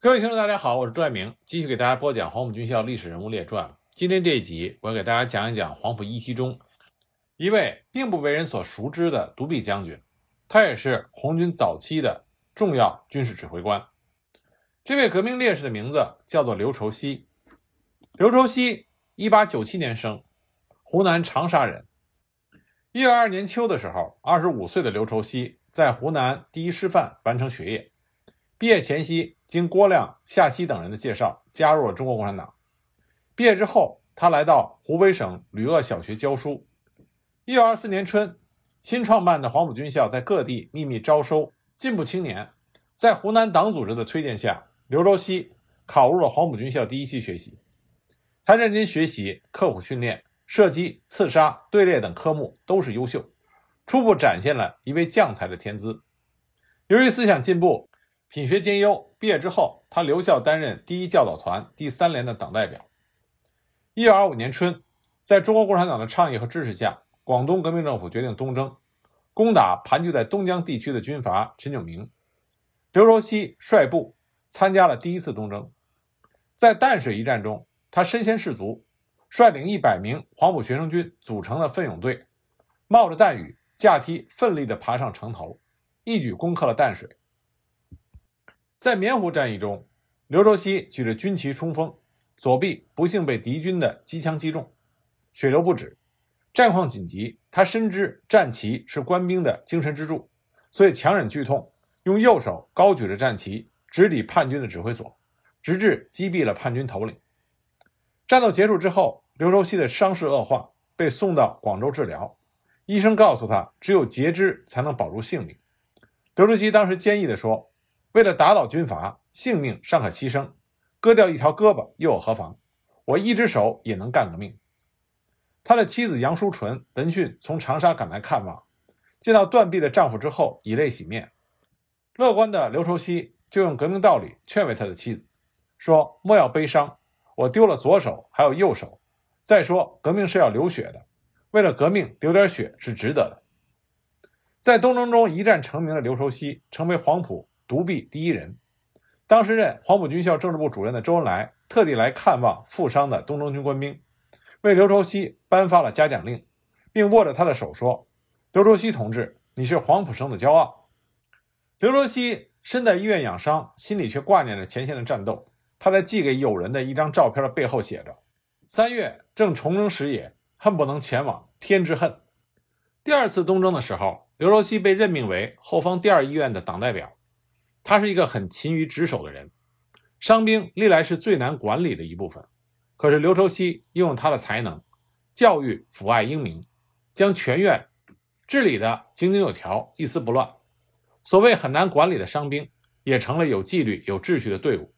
各位听众，大家好，我是朱爱明，继续给大家播讲黄埔军校历史人物列传。今天这一集，我要给大家讲一讲黄埔一期中一位并不为人所熟知的独臂将军，他也是红军早期的重要军事指挥官。这位革命烈士的名字叫做刘畴西。刘畴西，一八九七年生，湖南长沙人。一九二二年秋的时候，二十五岁的刘畴西在湖南第一师范完成学业。毕业前夕，经郭亮、夏曦等人的介绍，加入了中国共产党。毕业之后，他来到湖北省吕鄂小学教书。一九二四年春，新创办的黄埔军校在各地秘密招收进步青年。在湖南党组织的推荐下，刘周西考入了黄埔军校第一期学习。他认真学习，刻苦训练，射击、刺杀、队列等科目都是优秀，初步展现了一位将才的天资。由于思想进步。品学兼优，毕业之后，他留校担任第一教导团第三连的党代表。一九二五年春，在中国共产党的倡议和支持下，广东革命政府决定东征，攻打盘踞在东江地区的军阀陈炯明。刘畴西率部参加了第一次东征，在淡水一战中，他身先士卒，率领一百名黄埔学生军组成的奋勇队，冒着弹雨，架梯奋力地爬上城头，一举攻克了淡水。在棉湖战役中，刘畴西举着军旗冲锋，左臂不幸被敌军的机枪击中，血流不止。战况紧急，他深知战旗是官兵的精神支柱，所以强忍剧痛，用右手高举着战旗，直抵叛军的指挥所，直至击毙了叛军头领。战斗结束之后，刘畴西的伤势恶化，被送到广州治疗。医生告诉他，只有截肢才能保住性命。刘畴西当时坚毅地说。为了打倒军阀，性命尚可牺牲，割掉一条胳膊又有何妨？我一只手也能干革命。他的妻子杨淑纯闻讯从长沙赶来看望，见到断臂的丈夫之后，以泪洗面。乐观的刘畴西就用革命道理劝慰他的妻子，说：“莫要悲伤，我丢了左手，还有右手。再说，革命是要流血的，为了革命流点血是值得的。”在东征中一战成名的刘畴西，成为黄埔。独臂第一人，当时任黄埔军校政治部主任的周恩来特地来看望负伤的东征军官兵，为刘畴西颁发了嘉奖令，并握着他的手说：“刘畴西同志，你是黄埔生的骄傲。”刘畴西身在医院养伤，心里却挂念着前线的战斗。他在寄给友人的一张照片的背后写着：“三月正重征时也，恨不能前往，天之恨。”第二次东征的时候，刘畴西被任命为后方第二医院的党代表。他是一个很勤于职守的人，伤兵历来是最难管理的一部分。可是刘畴西用他的才能，教育抚爱英明，将全院治理的井井有条，一丝不乱。所谓很难管理的伤兵，也成了有纪律、有秩序的队伍。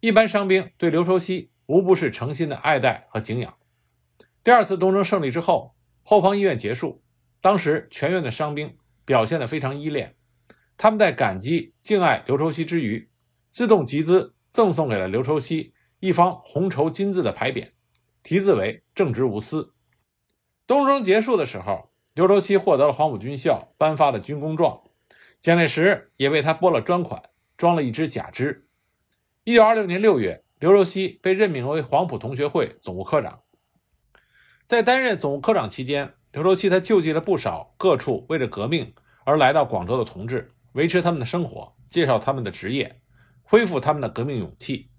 一般伤兵对刘畴西无不是诚心的爱戴和敬仰。第二次东征胜利之后，后方医院结束，当时全院的伤兵表现得非常依恋。他们在感激敬爱刘畴西之余，自动集资赠送给了刘畴西一方红绸金字的牌匾，题字为“正直无私”。东征结束的时候，刘畴西获得了黄埔军校颁发的军功状，蒋介石也为他拨了专款，装了一只假肢。一九二六年六月，刘畴西被任命为黄埔同学会总务科长。在担任总务科长期间，刘畴西他救济了不少各处为了革命而来到广州的同志。维持他们的生活，介绍他们的职业，恢复他们的革命勇气。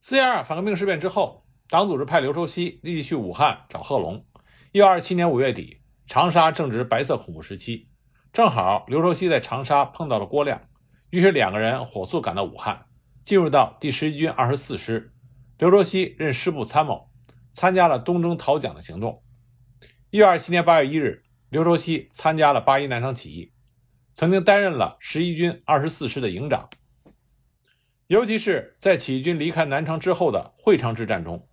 四一二反革命事变之后，党组织派刘畴西立即去武汉找贺龙。一九二七年五月底，长沙正值白色恐怖时期，正好刘畴西在长沙碰到了郭亮，于是两个人火速赶到武汉，进入到第十一军二十四师。刘畴西任师部参谋，参加了东征讨蒋的行动。一九二七年八月一日，刘畴西参加了八一南昌起义。曾经担任了十一军二十四师的营长，尤其是在起义军离开南昌之后的会昌之战中，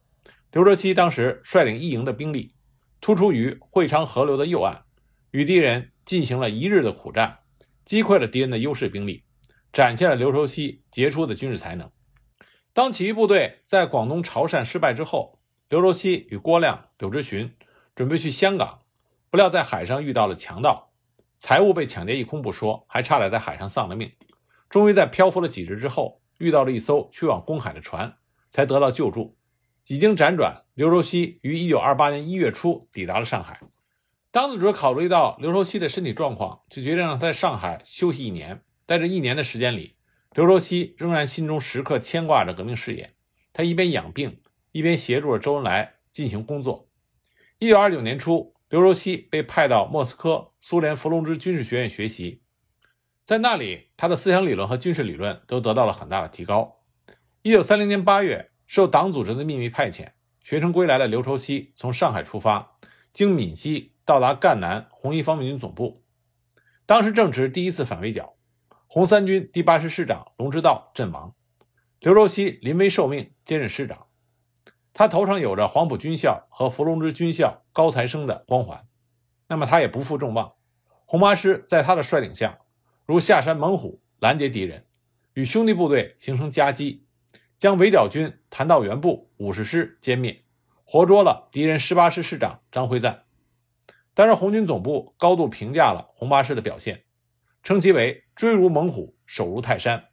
刘畴西当时率领一营的兵力，突出于会昌河流的右岸，与敌人进行了一日的苦战，击溃了敌人的优势兵力，展现了刘畴西杰出的军事才能。当起义部队在广东潮汕失败之后，刘畴西与郭亮、柳直荀准备去香港，不料在海上遇到了强盗。财物被抢劫一空不说，还差点在海上丧了命。终于在漂浮了几日之后，遇到了一艘去往公海的船，才得到救助。几经辗转，刘畴西于1928年1月初抵达了上海。党组织考虑到刘畴西的身体状况，就决定让他在上海休息一年。在这一年的时间里，刘畴西仍然心中时刻牵挂着革命事业。他一边养病，一边协助着周恩来进行工作。1929年初，刘畴西被派到莫斯科苏联伏龙芝军事学院学习，在那里，他的思想理论和军事理论都得到了很大的提高。1930年8月，受党组织的秘密派遣，学成归来的刘畴西从上海出发，经闽西到达赣南红一方面军总部。当时正值第一次反围剿，红三军第八师师长龙之道阵亡，刘畴西临危受命兼任师长。他头上有着黄埔军校和伏龙芝军校高材生的光环，那么他也不负众望。红八师在他的率领下，如下山猛虎，拦截敌人，与兄弟部队形成夹击，将围剿军谭道源部五十师歼灭，活捉了敌人十八师师长张辉瓒。当然，红军总部高度评价了红八师的表现，称其为追如猛虎，守如泰山。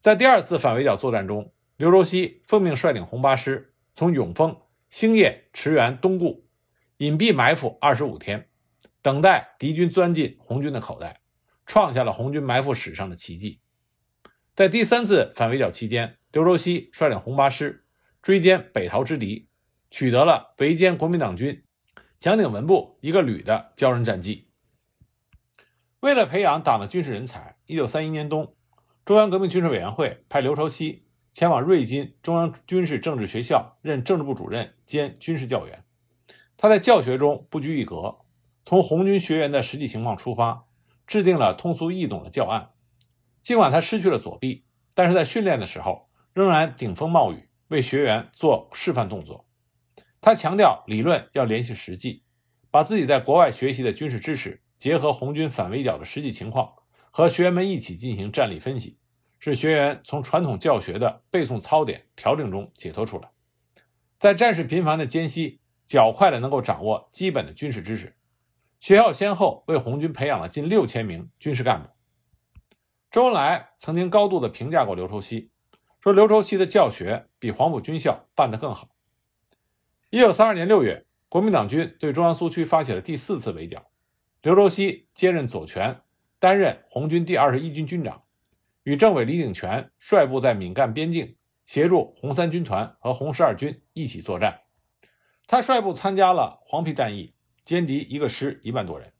在第二次反围剿作战中，刘畴西奉命率领红八师。从永丰、兴业、驰援、东固，隐蔽埋伏二十五天，等待敌军钻进红军的口袋，创下了红军埋伏史上的奇迹。在第三次反围剿期间，刘畴西率领红八师追歼北逃之敌，取得了围歼国民党军蒋鼎文部一个旅的骄人战绩。为了培养党的军事人才，一九三一年冬，中央革命军事委员会派刘畴西。前往瑞金中央军事政治学校任政治部主任兼军事教员。他在教学中不拘一格，从红军学员的实际情况出发，制定了通俗易懂的教案。尽管他失去了左臂，但是在训练的时候仍然顶风冒雨，为学员做示范动作。他强调理论要联系实际，把自己在国外学习的军事知识结合红军反围剿的实际情况，和学员们一起进行战力分析。使学员从传统教学的背诵操点调整中解脱出来，在战事频繁的间隙，较快的能够掌握基本的军事知识。学校先后为红军培养了近六千名军事干部。周恩来曾经高度的评价过刘畴西，说刘畴西的教学比黄埔军校办得更好。一九三二年六月，国民党军对中央苏区发起了第四次围剿，刘畴西接任左权，担任红军第二十一军军长。与政委李鼎泉率部在闽赣边境协助红三军团和红十二军一起作战。他率部参加了黄陂战役，歼敌一个师一万多人。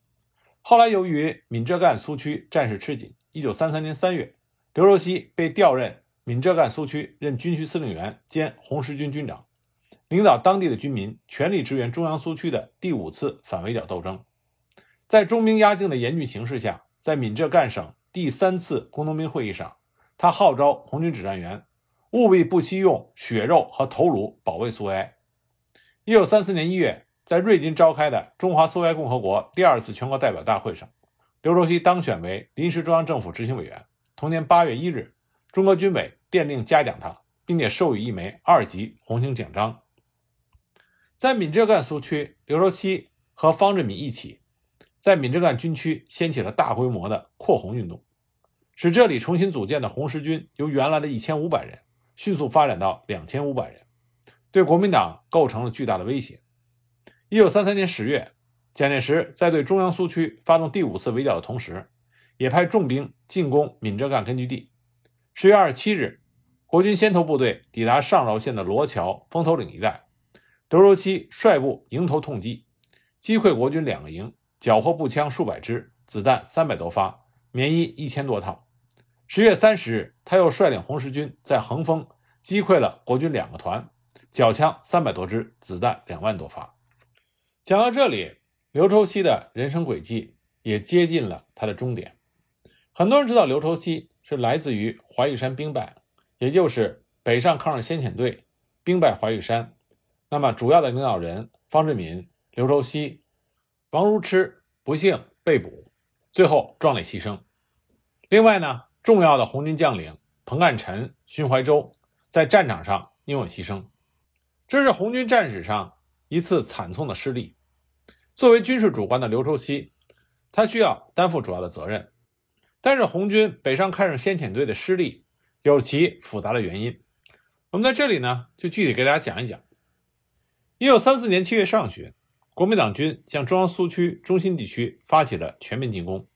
后来由于闽浙赣苏区战事吃紧，一九三三年三月，刘畴西被调任闽浙赣苏区任军区司令员兼红十军军长，领导当地的军民全力支援中央苏区的第五次反围剿斗争。在中兵压境的严峻形势下，在闽浙赣省。第三次工农兵会议上，他号召红军指战员务必不惜用血肉和头颅保卫苏维埃。一九三四年一月，在瑞金召开的中华苏维埃共和国第二次全国代表大会上，刘畴西当选为临时中央政府执行委员。同年八月一日，中国军委电令嘉奖他，并且授予一枚二级红星奖章。在闽浙赣苏区，刘畴西和方志敏一起。在闽浙赣军区掀起了大规模的扩红运动，使这里重新组建的红十军由原来的一千五百人迅速发展到两千五百人，对国民党构成了巨大的威胁。一九三三年十月，蒋介石在对中央苏区发动第五次围剿的同时，也派重兵进攻闽浙赣根据地。十月二十七日，国军先头部队抵达上饶县的罗桥、风头岭一带，刘畴西率部迎头痛击，击溃国军两个营。缴获步枪数百支，子弹三百多发，棉衣一千多套。十月三十日，他又率领红十军在横峰击溃了国军两个团，缴枪三百多支，子弹两万多发。讲到这里，刘畴西的人生轨迹也接近了他的终点。很多人知道刘畴西是来自于怀玉山兵败，也就是北上抗日先遣队兵败怀玉山。那么主要的领导人方志敏、刘畴西。王如痴不幸被捕，最后壮烈牺牲。另外呢，重要的红军将领彭干臣、荀怀洲在战场上英勇牺牲，这是红军战史上一次惨痛的失利。作为军事主官的刘畴西，他需要担负主要的责任。但是红军北上抗日先遣队的失利，有其复杂的原因。我们在这里呢，就具体给大家讲一讲。一九三四年七月上旬，国民党军向中央苏区中心地区发起了全面进攻，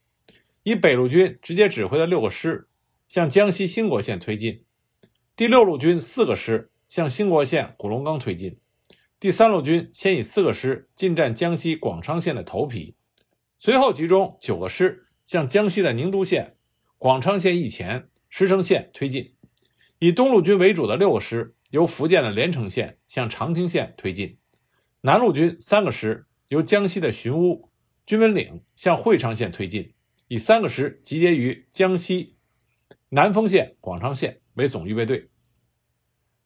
以北路军直接指挥的六个师向江西兴国县推进，第六路军四个师向兴国县古龙冈推进，第三路军先以四个师进占江西广昌县的头皮，随后集中九个师向江西的宁都县、广昌县以前、石城县推进，以东路军为主的六个师。由福建的连城县向长汀县推进，南路军三个师由江西的寻乌、军门岭向会昌县推进，以三个师集结于江西南丰县、广昌县为总预备队。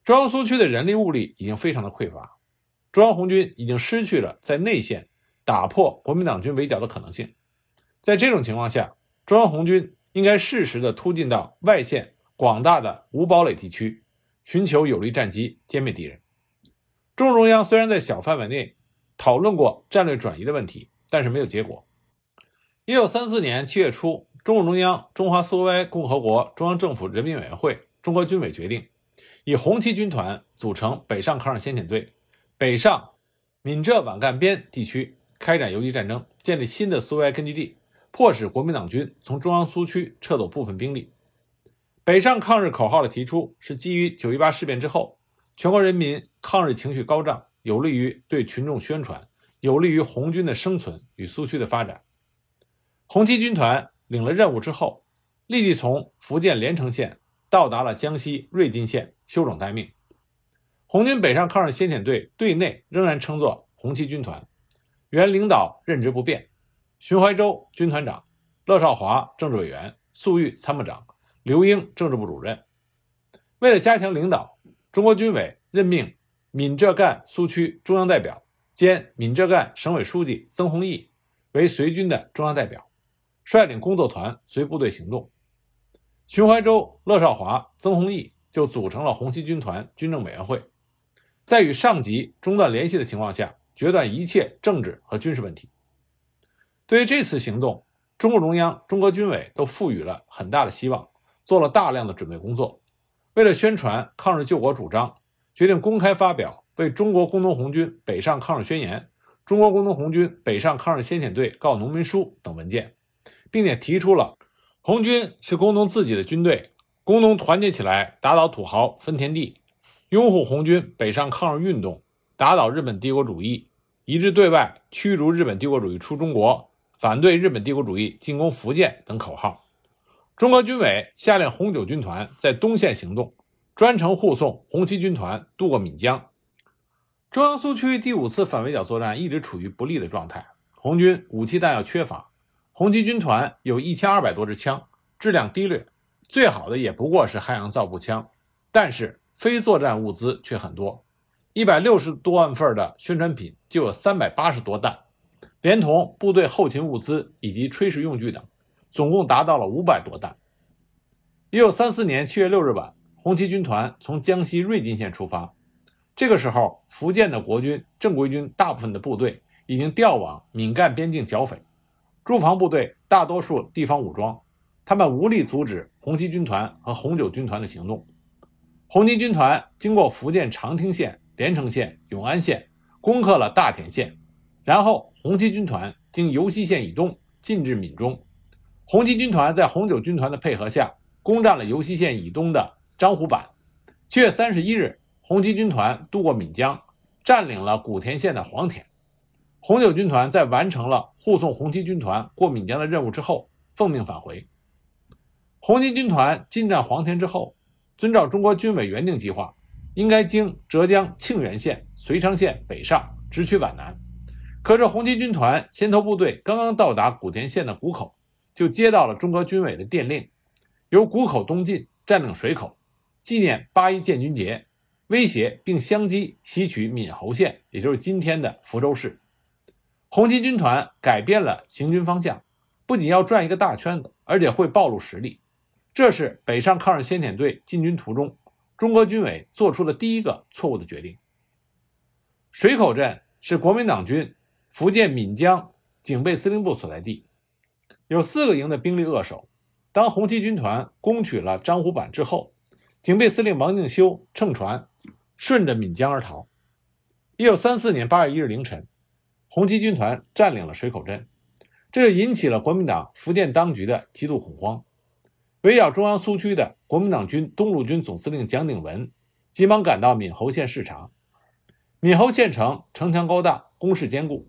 中央苏区的人力物力已经非常的匮乏，中央红军已经失去了在内线打破国民党军围剿的可能性。在这种情况下，中央红军应该适时的突进到外线广大的无堡垒地区。寻求有力战机歼灭敌人。中共中央虽然在小范围内讨论过战略转移的问题，但是没有结果。一九三四年七月初，中共中央、中华苏维埃共和国中央政府人民委员会、中国军委决定，以红七军团组成北上抗日先遣队，北上闽浙皖赣边地区开展游击战争，建立新的苏维埃根据地，迫使国民党军从中央苏区撤走部分兵力。北上抗日口号的提出是基于九一八事变之后，全国人民抗日情绪高涨，有利于对群众宣传，有利于红军的生存与苏区的发展。红七军团领了任务之后，立即从福建连城县到达了江西瑞金县休整待命。红军北上抗日先遣队队内仍然称作红七军团，原领导任职不变，荀怀洲军团长，乐少华政治委员，粟裕参谋长。刘英政治部主任，为了加强领导，中国军委任命闽浙赣苏区中央代表兼闽浙赣省委书记曾洪义为随军的中央代表，率领工作团随部队行动。荀怀洲、乐少华、曾洪义就组成了红七军团军政委员会，在与上级中断联系的情况下，决断一切政治和军事问题。对于这次行动，中共中央、中国军委都赋予了很大的希望。做了大量的准备工作，为了宣传抗日救国主张，决定公开发表《为中国工农红军北上抗日宣言》《中国工农红军北上抗日先遣队告农民书》等文件，并且提出了红军是工农自己的军队，工农团结起来打倒土豪分田地，拥护红军北上抗日运动，打倒日本帝国主义，一致对外驱逐日本帝国主义出中国，反对日本帝国主义进攻福建等口号。中国军委下令红九军团在东线行动，专程护送红七军团渡过闽江。中央苏区第五次反围剿作战一直处于不利的状态，红军武器弹药缺乏，红七军团有一千二百多支枪，质量低劣，最好的也不过是汉阳造步枪，但是非作战物资却很多，一百六十多万份的宣传品就有三百八十多弹，连同部队后勤物资以及炊事用具等。总共达到了五百多弹。一九三四年七月六日晚，红七军团从江西瑞金县出发。这个时候，福建的国军正规军大部分的部队已经调往闽赣边境剿匪，驻防部队大多数地方武装，他们无力阻止红七军团和红九军团的行动。红七军团经过福建长汀县、连城县、永安县，攻克了大田县，然后红七军团经尤溪县以东进至闽中。红七军团在红九军团的配合下，攻占了尤溪县以东的樟湖坂。七月三十一日，红七军团渡过闽江，占领了古田县的黄田。红九军团在完成了护送红七军团过闽江的任务之后，奉命返回。红七军团进占黄田之后，遵照中国军委原定计划，应该经浙江庆元县、遂昌县北上，直取皖南。可是红七军团先头部队刚刚到达古田县的谷口。就接到了中国军委的电令，由谷口东进，占领水口，纪念八一建军节，威胁并相机袭取闽侯县，也就是今天的福州市。红七军团改变了行军方向，不仅要转一个大圈子，而且会暴露实力。这是北上抗日先遣队进军途中，中国军委做出的第一个错误的决定。水口镇是国民党军福建闽江警备司令部所在地。有四个营的兵力扼守。当红七军团攻取了樟湖坂之后，警备司令王敬修乘船顺着闽江而逃。一九三四年八月一日凌晨，红七军团占领了水口镇，这就引起了国民党福建当局的极度恐慌。围绕中央苏区的国民党军东路军总司令蒋鼎文急忙赶到闽侯县视察。闽侯县城城墙高大，工事坚固，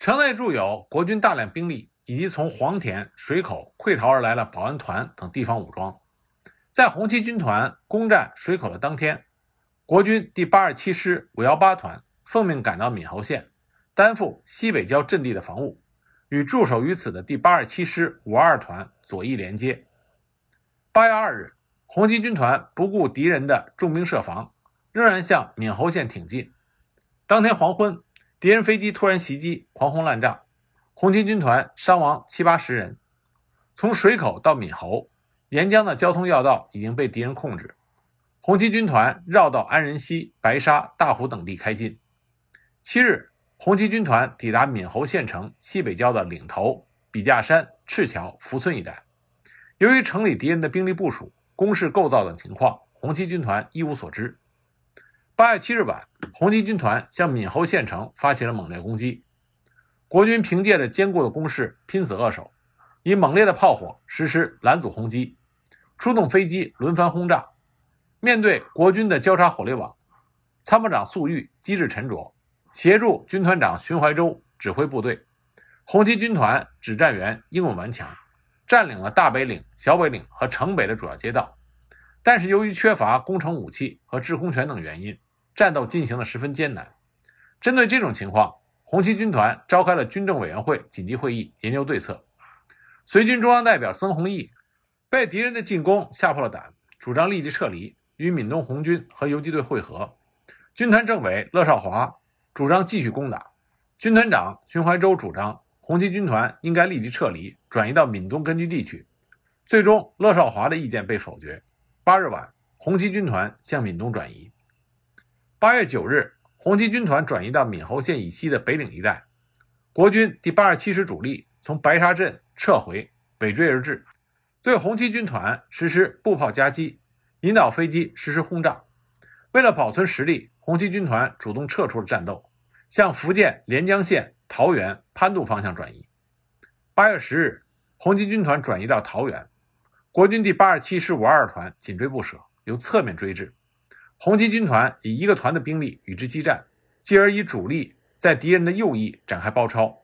城内驻有国军大量兵力，以及从黄田、水口溃逃而来的保安团等地方武装。在红七军团攻占水口的当天，国军第八十七师五幺八团奉命赶到闽侯县，担负西北郊阵地的防务，与驻守于此的第八十七师五二团左翼连接。八月二日，红七军团不顾敌人的重兵设防，仍然向闽侯县挺进。当天黄昏，敌人飞机突然袭击，狂轰滥炸，红七军团伤亡七八十人。从水口到闽侯沿江的交通要道已经被敌人控制，红七军团绕到安仁溪、白沙、大湖等地开进。七日，红七军团抵达闽侯县城西北郊的岭头、笔架山、赤桥、福村一带。由于城里敌人的兵力部署、工事构造等情况，红七军团一无所知。八月七日晚，红七军团向闽侯县城发起了猛烈攻击。国军凭借着坚固的工事，拼死扼守，以猛烈的炮火实施拦阻轰击，出动飞机轮番轰炸。面对国军的交叉火力网，参谋长粟裕机智沉着，协助军团长荀怀洲指挥部队。红七军团指战员英勇顽强，占领了大北岭、小北岭和城北的主要街道。但是由于缺乏攻城武器和制空权等原因，战斗进行的十分艰难。针对这种情况，红七军团召开了军政委员会紧急会议，研究对策。随军中央代表曾洪义被敌人的进攻吓破了胆，主张立即撤离，与闽东红军和游击队会合。军团政委乐少华主张继续攻打，军团长荀怀洲主张红七军团应该立即撤离，转移到闽东根据地去。最终，乐少华的意见被否决。八日晚，红七军团向闽东转移。八月九日，红七军团转移到闽侯县以西的北岭一带。国军第八十七师主力从白沙镇撤回，尾追而至，对红七军团实施步炮夹击，引导飞机实施轰炸。为了保存实力，红七军团主动撤出了战斗，向福建连江县桃园潘渡方向转移。八月十日，红七军团转移到桃园，国军第八十七师五二团紧追不舍，由侧面追至。红七军团以一个团的兵力与之激战，继而以主力在敌人的右翼展开包抄。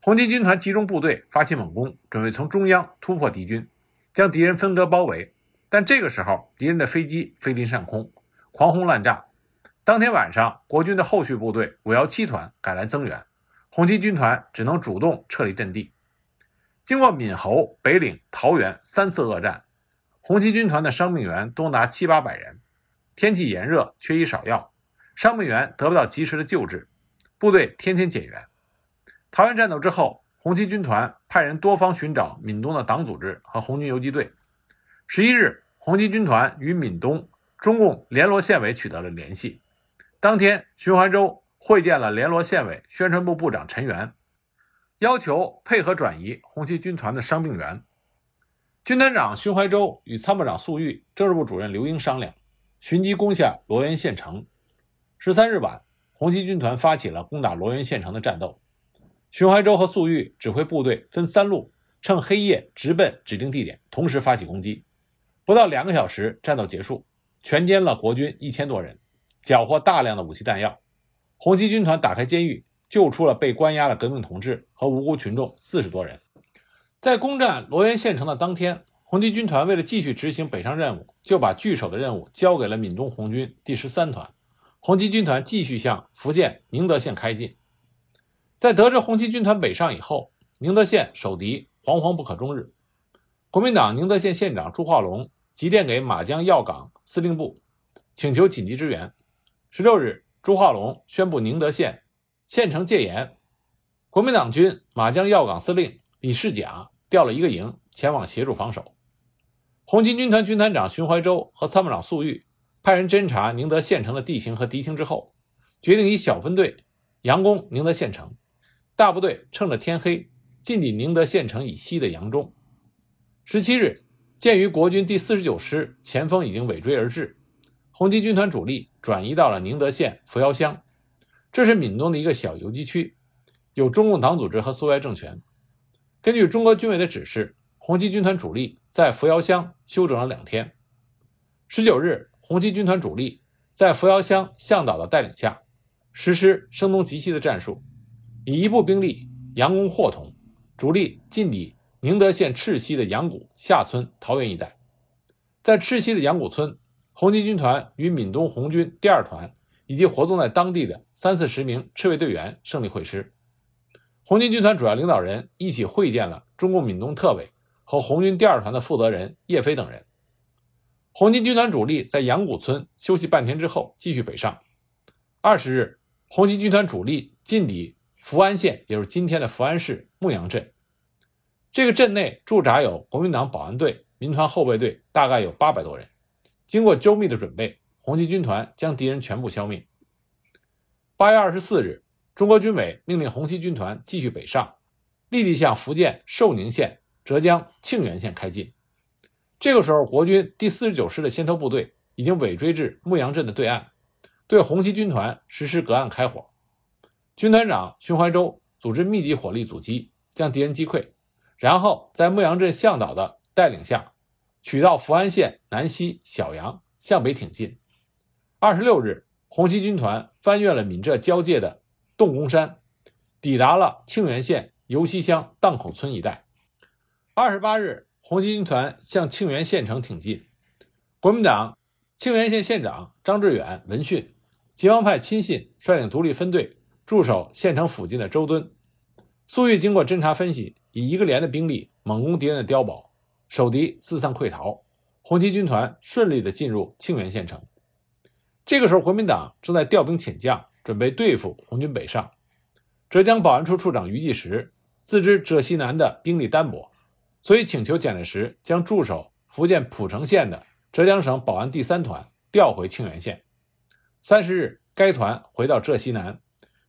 红七军团集中部队发起猛攻，准备从中央突破敌军，将敌人分割包围。但这个时候，敌人的飞机飞临上空，狂轰滥炸。当天晚上，国军的后续部队五幺七团赶来增援，红七军团只能主动撤离阵地。经过闽侯、北岭、桃园三次恶战，红七军团的伤病员多达七八百人。天气炎热，缺医少药，伤病员得不到及时的救治，部队天天减员。桃园战斗之后，红七军团派人多方寻找闽东的党组织和红军游击队。十一日，红七军团与闽东中共联络县委取得了联系。当天，徐怀洲会见了联络县委宣传部部长陈元，要求配合转移红七军团的伤病员。军团长徐怀洲与参谋长粟裕、政治部主任刘英商量。寻机攻下罗源县城。十三日晚，红七军团发起了攻打罗源县城的战斗。徐怀洲和粟裕指挥部队分三路，趁黑夜直奔指定地点，同时发起攻击。不到两个小时，战斗结束，全歼了国军一千多人，缴获大量的武器弹药。红七军团打开监狱，救出了被关押的革命同志和无辜群众四十多人。在攻占罗源县城的当天。红七军团为了继续执行北上任务，就把据守的任务交给了闽东红军第十三团。红七军团继续向福建宁德县开进。在得知红七军团北上以后，宁德县守敌惶惶不可终日。国民党宁德县县长朱化龙急电给马江要岗司令部，请求紧急支援。十六日，朱化龙宣布宁德县县城戒严。国民党军马江要岗司令李世甲调了一个营前往协助防守。红七军团军团长荀怀洲和参谋长粟裕派人侦察宁德县城的地形和敌情之后，决定以小分队佯攻宁德县城，大部队趁着天黑进抵宁德县城以西的杨中。十七日，鉴于国军第四十九师前锋已经尾追而至，红七军团主力转移到了宁德县扶摇乡，这是闽东的一个小游击区，有中共党组织和苏维埃政权。根据中国军委的指示，红七军团主力在扶摇乡休整了两天。十九日，红七军团主力在扶摇乡向导的带领下，实施声东击西的战术，以一部兵力佯攻霍同，主力进抵宁德县赤溪的杨谷下村桃园一带。在赤溪的杨谷村，红七军团与闽东红军第二团以及活动在当地的三四十名赤卫队员胜利会师。红军军团主要领导人一起会见了中共闽东特委和红军第二团的负责人叶飞等人。红军军团主力在杨谷村休息半天之后，继续北上。二十日，红军军团主力进抵福安县，也就是今天的福安市牧羊镇。这个镇内驻扎有国民党保安队、民团后备队，大概有八百多人。经过周密的准备，红七军团将敌人全部消灭。八月二十四日。中国军委命令红七军团继续北上，立即向福建寿宁县、浙江庆元县开进。这个时候，国军第四十九师的先头部队已经尾追至牧羊镇的对岸，对红七军团实施隔岸开火。军团长荀怀洲组织密集火力阻击，将敌人击溃，然后在牧羊镇向导的带领下，取道福安县南溪小杨向北挺进。二十六日，红七军团翻越了闽浙交界的。洞公山，抵达了庆元县尤溪乡荡口村一带。二十八日，红七军团向庆元县城挺进。国民党庆元县县长张志远闻讯，解放派亲信率领独立分队驻守县城附近的周墩。粟裕经过侦查分析，以一个连的兵力猛攻敌人的碉堡，守敌四散溃逃，红七军团顺利的进入庆元县城。这个时候，国民党正在调兵遣将。准备对付红军北上，浙江保安处处长余继时自知浙西南的兵力单薄，所以请求蒋介石将驻守福建浦城县的浙江省保安第三团调回庆元县。三十日，该团回到浙西南，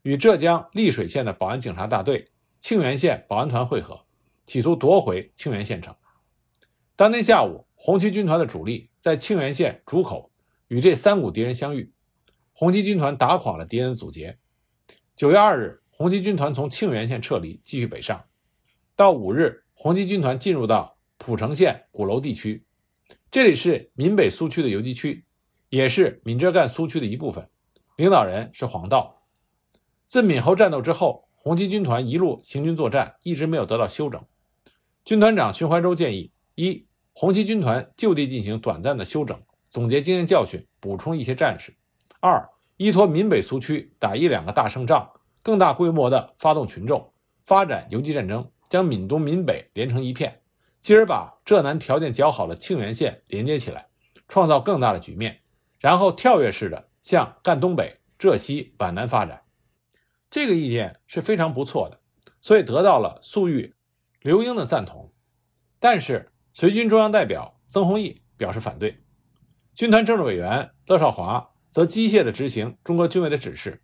与浙江丽水县的保安警察大队、庆元县保安团会合，企图夺回庆元县城。当天下午，红七军团的主力在庆元县竹口与这三股敌人相遇。红七军团打垮了敌人的阻截。九月二日，红七军团从庆元县撤离，继续北上。到五日，红七军团进入到蒲城县鼓楼地区，这里是闽北苏区的游击区，也是闽浙赣苏区的一部分。领导人是黄道。自闽侯战斗之后，红七军团一路行军作战，一直没有得到休整。军团长荀怀洲建议：一、红七军团就地进行短暂的休整，总结经验教训，补充一些战士。二依托闽北苏区打一两个大胜仗，更大规模的发动群众，发展游击战争，将闽东闽北连成一片，继而把浙南条件较好的庆元县连接起来，创造更大的局面，然后跳跃式的向赣东北、浙西、皖南发展。这个意见是非常不错的，所以得到了粟裕、刘英的赞同。但是随军中央代表曾洪义表示反对，军团政治委员乐少华。则机械地执行中国军委的指示，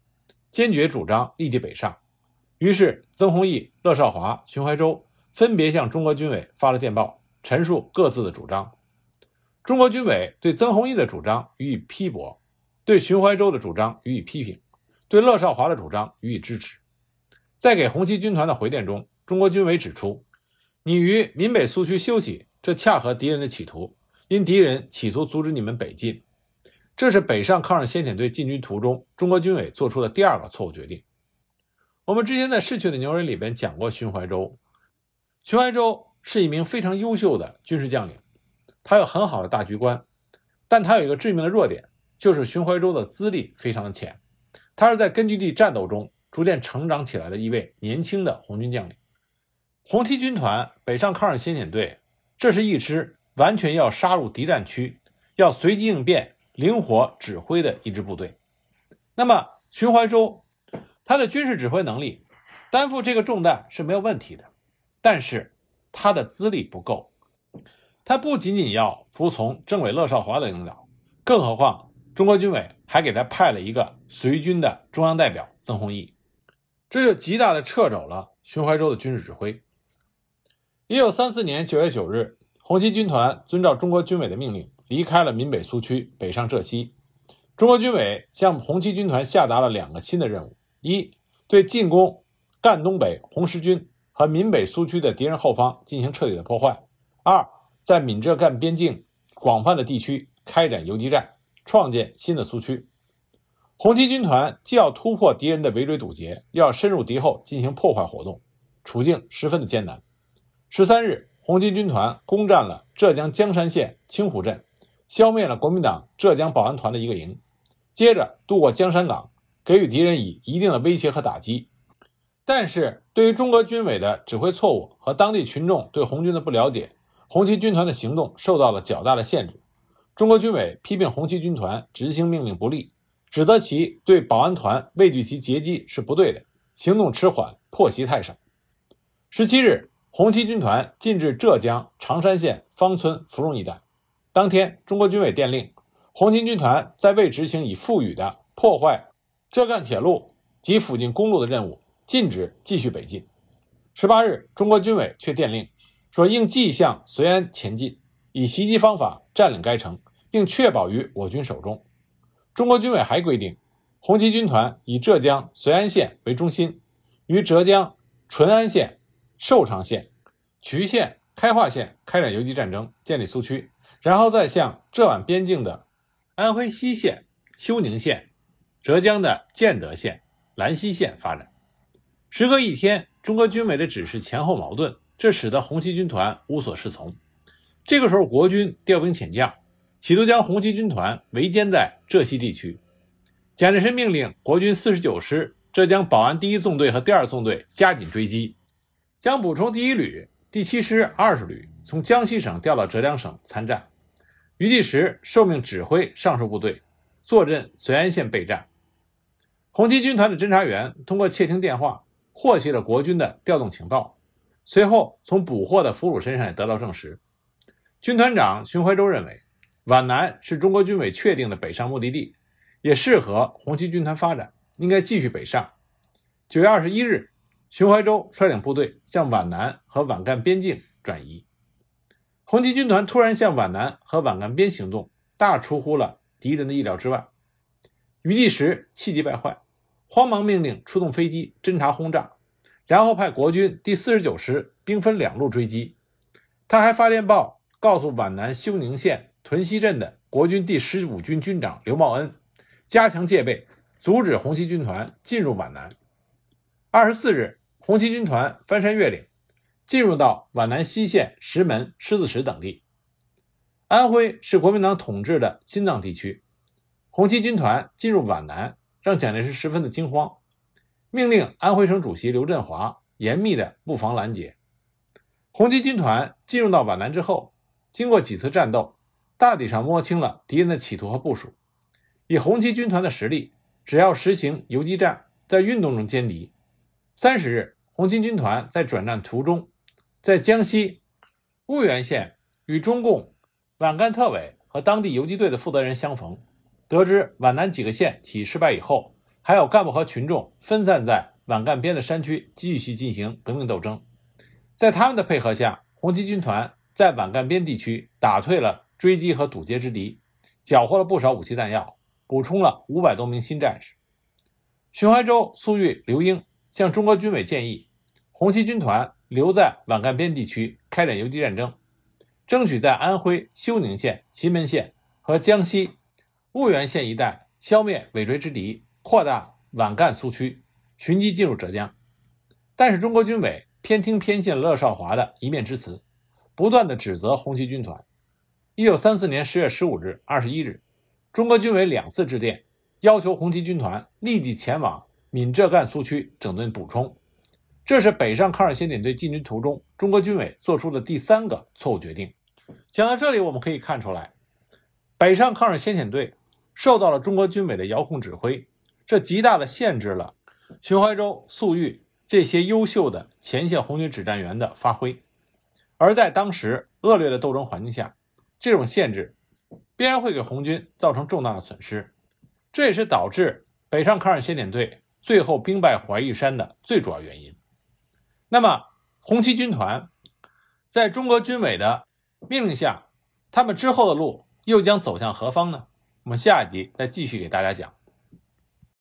坚决主张立即北上。于是，曾洪义、乐少华、荀怀洲分别向中国军委发了电报，陈述各自的主张。中国军委对曾洪义的主张予以批驳，对荀怀洲的主张予以批评，对乐少华的主张予以支持。在给红七军团的回电中，中国军委指出：“你于闽北苏区休息，这恰合敌人的企图，因敌人企图阻止你们北进。”这是北上抗日先遣队进军途中，中国军委做出的第二个错误决定。我们之前在《逝去的牛人》里边讲过荀怀洲，荀怀洲是一名非常优秀的军事将领，他有很好的大局观，但他有一个致命的弱点，就是荀怀洲的资历非常浅，他是在根据地战斗中逐渐成长起来的一位年轻的红军将领。红七军团北上抗日先遣队，这是一支完全要杀入敌占区，要随机应变。灵活指挥的一支部队，那么荀怀洲他的军事指挥能力担负这个重担是没有问题的，但是他的资历不够，他不仅仅要服从政委乐少华的领导，更何况中国军委还给他派了一个随军的中央代表曾洪义，这就极大的掣肘了徐怀洲的军事指挥。一九三四年九月九日，红七军团遵照中国军委的命令，离开了闽北苏区，北上浙西。中国军委向红七军团下达了两个新的任务：一，对进攻赣东北红十军和闽北苏区的敌人后方进行彻底的破坏；二，在闽浙赣边境广泛的地区开展游击战，创建新的苏区。红七军团既要突破敌人的围追堵截，又要深入敌后进行破坏活动，处境十分的艰难。十三日，红七军团攻占了浙江江山县青湖镇，消灭了国民党浙江保安团的一个营。接着渡过江山港，给予敌人以一定的威胁和打击。但是，对于中国军委的指挥错误和当地群众对红军的不了解，红七军团的行动受到了较大的限制。中国军委批评红七军团执行命令不力，指责其对保安团畏惧其截击是不对的，行动迟缓，破袭太少。十七日，红七军团进至浙江常山县芳村芙蓉一带。当天，中国军委电令。红七军团在未执行已赋予的破坏浙赣铁路及附近公路的任务，禁止继续北进。十八日，中国军委却电令说，应继向绥安前进，以袭击方法占领该城，并确保于我军手中。中国军委还规定，红七军团以浙江绥安县为中心，于浙江淳安县、寿昌县、渠县、开化县开展游击战争，建立苏区，然后再向浙皖边境的。安徽西县、休宁县、浙江的建德县、兰溪县发展。时隔一天，中国军委的指示前后矛盾，这使得红七军团无所适从。这个时候，国军调兵遣将，企图将红七军团围歼在浙西地区。蒋介石命令国军四十九师浙江保安第一纵队和第二纵队加紧追击，将补充第一旅、第七师二十旅从江西省调到浙江省参战。余继时受命指挥上述部队坐镇绥安县备战。红七军团的侦察员通过窃听电话获悉了国军的调动情报，随后从捕获的俘虏身上也得到证实。军团长荀怀洲认为，皖南是中国军委确定的北上目的地，也适合红七军团发展，应该继续北上。九月二十一日，荀怀洲率领部队向皖南和皖赣边境转移。红七军团突然向皖南和皖赣边行动，大出乎了敌人的意料之外。余继时气急败坏，慌忙命令出动飞机侦察轰炸，然后派国军第四十九师兵分两路追击。他还发电报告诉皖南休宁县屯溪镇的国军第十五军军长刘茂恩，加强戒备，阻止红七军团进入皖南。二十四日，红七军团翻山越岭。进入到皖南西县石门、狮子石等地。安徽是国民党统治的心脏地区，红七军团进入皖南，让蒋介石十分的惊慌，命令安徽省主席刘振华严密的布防拦截。红七军团进入到皖南之后，经过几次战斗，大体上摸清了敌人的企图和部署。以红七军团的实力，只要实行游击战，在运动中歼敌。三十日，红七军团在转战途中。在江西婺源县与中共皖赣特委和当地游击队的负责人相逢，得知皖南几个县起义失败以后，还有干部和群众分散在皖赣边的山区继续进行革命斗争。在他们的配合下，红七军团在皖赣边地区打退了追击和堵截之敌，缴获了不少武器弹药，补充了五百多名新战士。徐怀洲、粟裕、刘英向中国军委建议，红七军团。留在皖赣边地区开展游击战争，争取在安徽休宁县、祁门县和江西婺源县一带消灭尾追之敌，扩大皖赣苏区，寻机进入浙江。但是中国军委偏听偏信乐少华的一面之词，不断的指责红七军团。一九三四年十月十五日、二十一日，中国军委两次致电，要求红七军团立即前往闽浙赣苏区整顿补充。这是北上抗日先遣队进军途中，中国军委做出的第三个错误决定。讲到这里，我们可以看出来，北上抗日先遣队受到了中国军委的遥控指挥，这极大的限制了徐怀洲、粟裕这些优秀的前线红军指战员的发挥。而在当时恶劣的斗争环境下，这种限制必然会给红军造成重大的损失，这也是导致北上抗日先遣队最后兵败怀玉山的最主要原因。那么，红七军团在中国军委的命令下，他们之后的路又将走向何方呢？我们下一集再继续给大家讲。